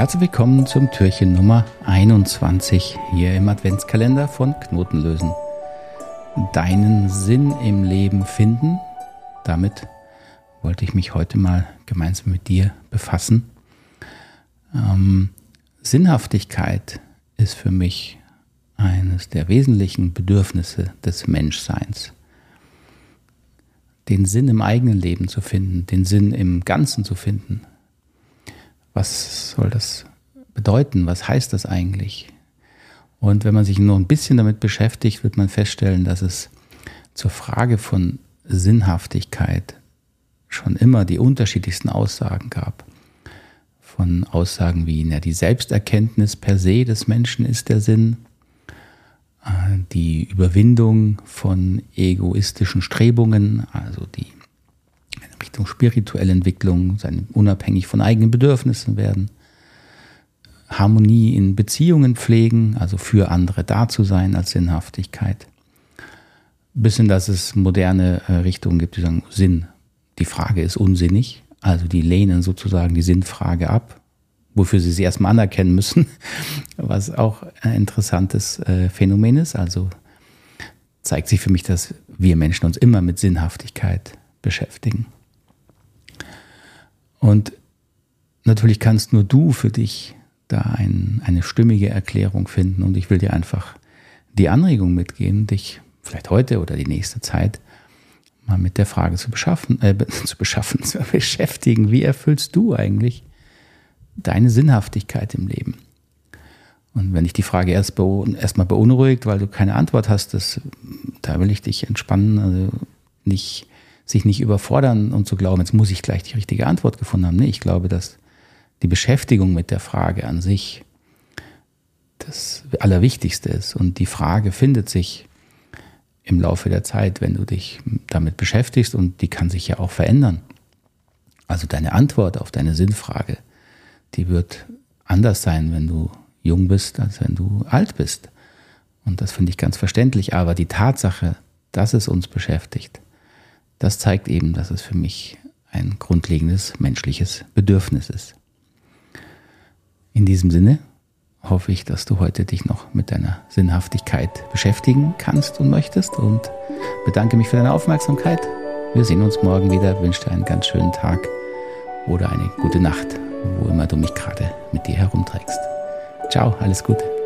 Herzlich willkommen zum Türchen Nummer 21 hier im Adventskalender von Knotenlösen. Deinen Sinn im Leben finden. Damit wollte ich mich heute mal gemeinsam mit dir befassen. Ähm, Sinnhaftigkeit ist für mich eines der wesentlichen Bedürfnisse des Menschseins. Den Sinn im eigenen Leben zu finden, den Sinn im Ganzen zu finden, was soll das bedeuten? Was heißt das eigentlich? Und wenn man sich nur ein bisschen damit beschäftigt, wird man feststellen, dass es zur Frage von Sinnhaftigkeit schon immer die unterschiedlichsten Aussagen gab. Von Aussagen wie, na, die Selbsterkenntnis per se des Menschen ist der Sinn, äh, die Überwindung von egoistischen Strebungen, also die Richtung spirituelle Entwicklung, sein, unabhängig von eigenen Bedürfnissen werden, Harmonie in Beziehungen pflegen, also für andere da zu sein als Sinnhaftigkeit. Bis hin, dass es moderne äh, Richtungen gibt, die sagen, Sinn, die Frage ist unsinnig, also die lehnen sozusagen die Sinnfrage ab, wofür sie sie erstmal anerkennen müssen, was auch ein interessantes äh, Phänomen ist. Also zeigt sich für mich, dass wir Menschen uns immer mit Sinnhaftigkeit beschäftigen. Und natürlich kannst nur du für dich da ein, eine stimmige Erklärung finden. Und ich will dir einfach die Anregung mitgeben, dich vielleicht heute oder die nächste Zeit mal mit der Frage zu beschaffen, äh, zu beschaffen, zu beschäftigen. Wie erfüllst du eigentlich deine Sinnhaftigkeit im Leben? Und wenn dich die Frage erst erstmal beunruhigt, weil du keine Antwort hast, das, da will ich dich entspannen, also nicht sich nicht überfordern und zu glauben, jetzt muss ich gleich die richtige Antwort gefunden haben. Nee, ich glaube, dass die Beschäftigung mit der Frage an sich das Allerwichtigste ist. Und die Frage findet sich im Laufe der Zeit, wenn du dich damit beschäftigst und die kann sich ja auch verändern. Also deine Antwort auf deine Sinnfrage, die wird anders sein, wenn du jung bist, als wenn du alt bist. Und das finde ich ganz verständlich. Aber die Tatsache, dass es uns beschäftigt, das zeigt eben, dass es für mich ein grundlegendes menschliches Bedürfnis ist. In diesem Sinne hoffe ich, dass du heute dich noch mit deiner Sinnhaftigkeit beschäftigen kannst und möchtest und bedanke mich für deine Aufmerksamkeit. Wir sehen uns morgen wieder. Wünsche dir einen ganz schönen Tag oder eine gute Nacht, wo immer du mich gerade mit dir herumträgst. Ciao, alles Gute.